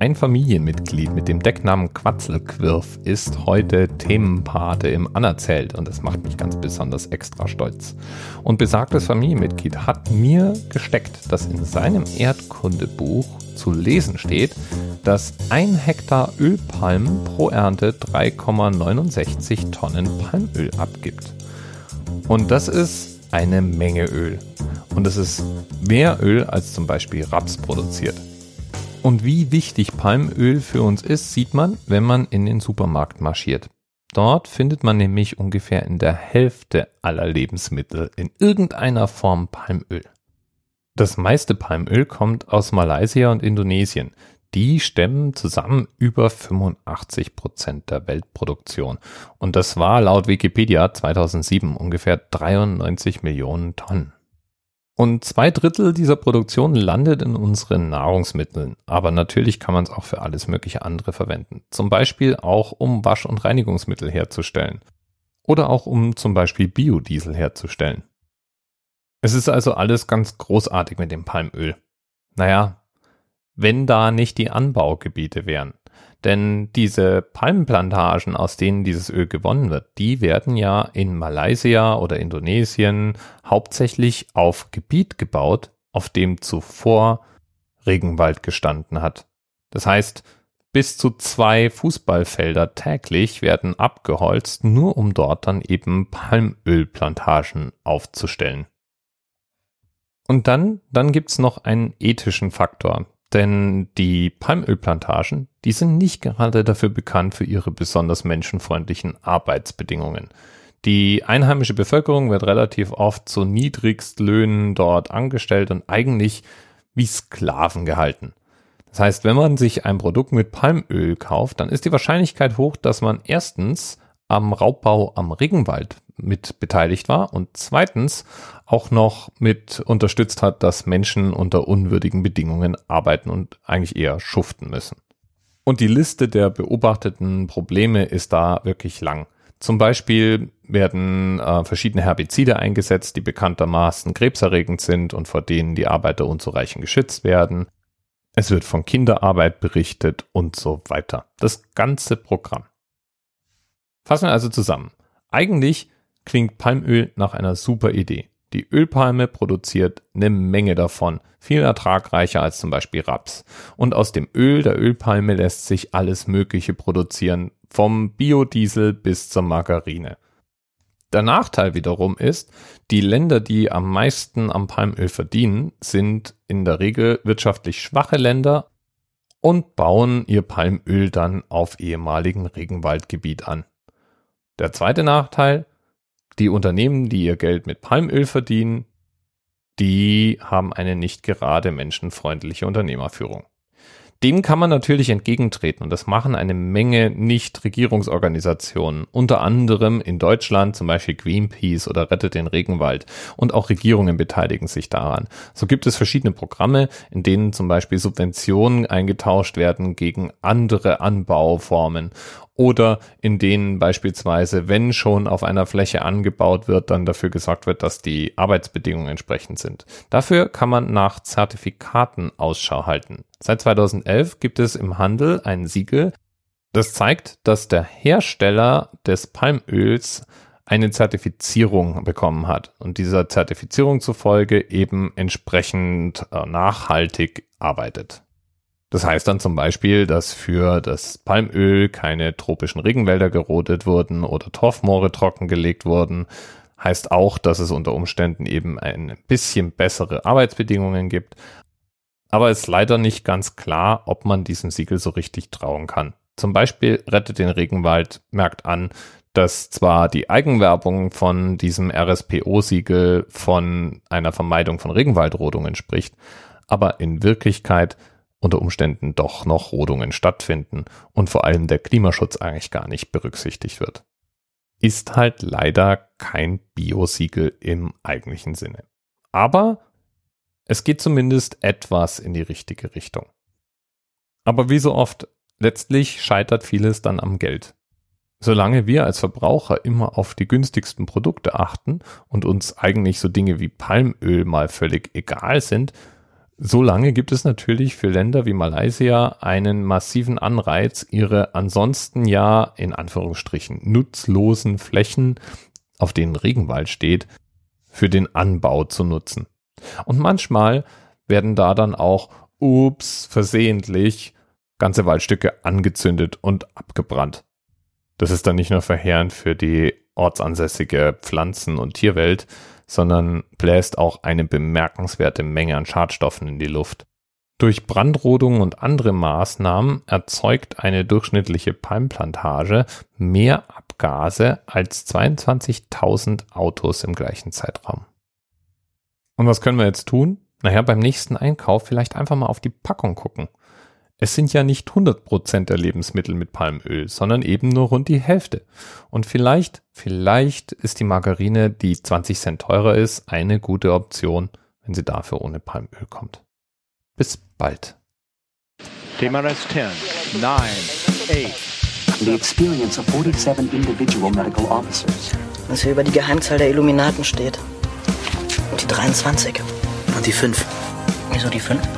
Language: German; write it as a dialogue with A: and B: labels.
A: Ein Familienmitglied mit dem Decknamen Quatzelquirf ist heute Themenpate im Anerzählt und das macht mich ganz besonders extra stolz. Und besagtes Familienmitglied hat mir gesteckt, dass in seinem Erdkundebuch zu lesen steht, dass ein Hektar Ölpalmen pro Ernte 3,69 Tonnen Palmöl abgibt. Und das ist eine Menge Öl. Und es ist mehr Öl als zum Beispiel Raps produziert. Und wie wichtig Palmöl für uns ist, sieht man, wenn man in den Supermarkt marschiert. Dort findet man nämlich ungefähr in der Hälfte aller Lebensmittel in irgendeiner Form Palmöl. Das meiste Palmöl kommt aus Malaysia und Indonesien. Die stemmen zusammen über 85 Prozent der Weltproduktion. Und das war laut Wikipedia 2007 ungefähr 93 Millionen Tonnen. Und zwei Drittel dieser Produktion landet in unseren Nahrungsmitteln. Aber natürlich kann man es auch für alles mögliche andere verwenden. Zum Beispiel auch um Wasch- und Reinigungsmittel herzustellen. Oder auch um zum Beispiel Biodiesel herzustellen. Es ist also alles ganz großartig mit dem Palmöl. Naja, wenn da nicht die Anbaugebiete wären. Denn diese Palmenplantagen, aus denen dieses Öl gewonnen wird, die werden ja in Malaysia oder Indonesien hauptsächlich auf Gebiet gebaut, auf dem zuvor Regenwald gestanden hat. Das heißt, bis zu zwei Fußballfelder täglich werden abgeholzt, nur um dort dann eben Palmölplantagen aufzustellen. Und dann, dann gibt's noch einen ethischen Faktor. Denn die Palmölplantagen, die sind nicht gerade dafür bekannt für ihre besonders menschenfreundlichen Arbeitsbedingungen. Die einheimische Bevölkerung wird relativ oft zu Niedrigstlöhnen dort angestellt und eigentlich wie Sklaven gehalten. Das heißt, wenn man sich ein Produkt mit Palmöl kauft, dann ist die Wahrscheinlichkeit hoch, dass man erstens am Raubbau am Regenwald mit beteiligt war und zweitens auch noch mit unterstützt hat, dass Menschen unter unwürdigen Bedingungen arbeiten und eigentlich eher schuften müssen. Und die Liste der beobachteten Probleme ist da wirklich lang. Zum Beispiel werden äh, verschiedene Herbizide eingesetzt, die bekanntermaßen krebserregend sind und vor denen die Arbeiter unzureichend geschützt werden. Es wird von Kinderarbeit berichtet und so weiter. Das ganze Programm. Fassen wir also zusammen. Eigentlich klingt Palmöl nach einer super Idee. Die Ölpalme produziert eine Menge davon, viel ertragreicher als zum Beispiel Raps. Und aus dem Öl der Ölpalme lässt sich alles Mögliche produzieren, vom Biodiesel bis zur Margarine. Der Nachteil wiederum ist, die Länder, die am meisten am Palmöl verdienen, sind in der Regel wirtschaftlich schwache Länder und bauen ihr Palmöl dann auf ehemaligen Regenwaldgebiet an. Der zweite Nachteil, die Unternehmen, die ihr Geld mit Palmöl verdienen, die haben eine nicht gerade menschenfreundliche Unternehmerführung. Dem kann man natürlich entgegentreten und das machen eine Menge Nichtregierungsorganisationen, unter anderem in Deutschland zum Beispiel Greenpeace oder Rettet den Regenwald und auch Regierungen beteiligen sich daran. So gibt es verschiedene Programme, in denen zum Beispiel Subventionen eingetauscht werden gegen andere Anbauformen oder in denen beispielsweise, wenn schon auf einer Fläche angebaut wird, dann dafür gesorgt wird, dass die Arbeitsbedingungen entsprechend sind. Dafür kann man nach Zertifikaten Ausschau halten. Seit 2011 gibt es im Handel ein Siegel, das zeigt, dass der Hersteller des Palmöls eine Zertifizierung bekommen hat und dieser Zertifizierung zufolge eben entsprechend äh, nachhaltig arbeitet. Das heißt dann zum Beispiel, dass für das Palmöl keine tropischen Regenwälder gerodet wurden oder Torfmoore trockengelegt wurden. Heißt auch, dass es unter Umständen eben ein bisschen bessere Arbeitsbedingungen gibt. Aber es ist leider nicht ganz klar, ob man diesem Siegel so richtig trauen kann. Zum Beispiel rettet den Regenwald, merkt an, dass zwar die Eigenwerbung von diesem RSPO-Siegel von einer Vermeidung von Regenwaldrodungen spricht, aber in Wirklichkeit unter Umständen doch noch Rodungen stattfinden und vor allem der Klimaschutz eigentlich gar nicht berücksichtigt wird. Ist halt leider kein Biosiegel im eigentlichen Sinne. Aber es geht zumindest etwas in die richtige Richtung. Aber wie so oft, letztlich scheitert vieles dann am Geld. Solange wir als Verbraucher immer auf die günstigsten Produkte achten und uns eigentlich so Dinge wie Palmöl mal völlig egal sind, Solange gibt es natürlich für Länder wie Malaysia einen massiven Anreiz, ihre ansonsten ja in Anführungsstrichen nutzlosen Flächen, auf denen Regenwald steht, für den Anbau zu nutzen. Und manchmal werden da dann auch, ups, versehentlich ganze Waldstücke angezündet und abgebrannt. Das ist dann nicht nur verheerend für die ortsansässige Pflanzen- und Tierwelt, sondern bläst auch eine bemerkenswerte Menge an Schadstoffen in die Luft. Durch Brandrodung und andere Maßnahmen erzeugt eine durchschnittliche Palmplantage mehr Abgase als 22.000 Autos im gleichen Zeitraum. Und was können wir jetzt tun? Naja, beim nächsten Einkauf vielleicht einfach mal auf die Packung gucken. Es sind ja nicht 100% der Lebensmittel mit Palmöl, sondern eben nur rund die Hälfte. Und vielleicht, vielleicht ist die Margarine, die 20 Cent teurer ist, eine gute Option, wenn sie dafür ohne Palmöl kommt. Bis bald.
B: TMRS 10, 9, 8.
C: The experience of 47 individual medical officers.
D: Was hier über die Geheimzahl der Illuminaten steht. Und die 23.
E: Und die 5.
D: Wieso die 5?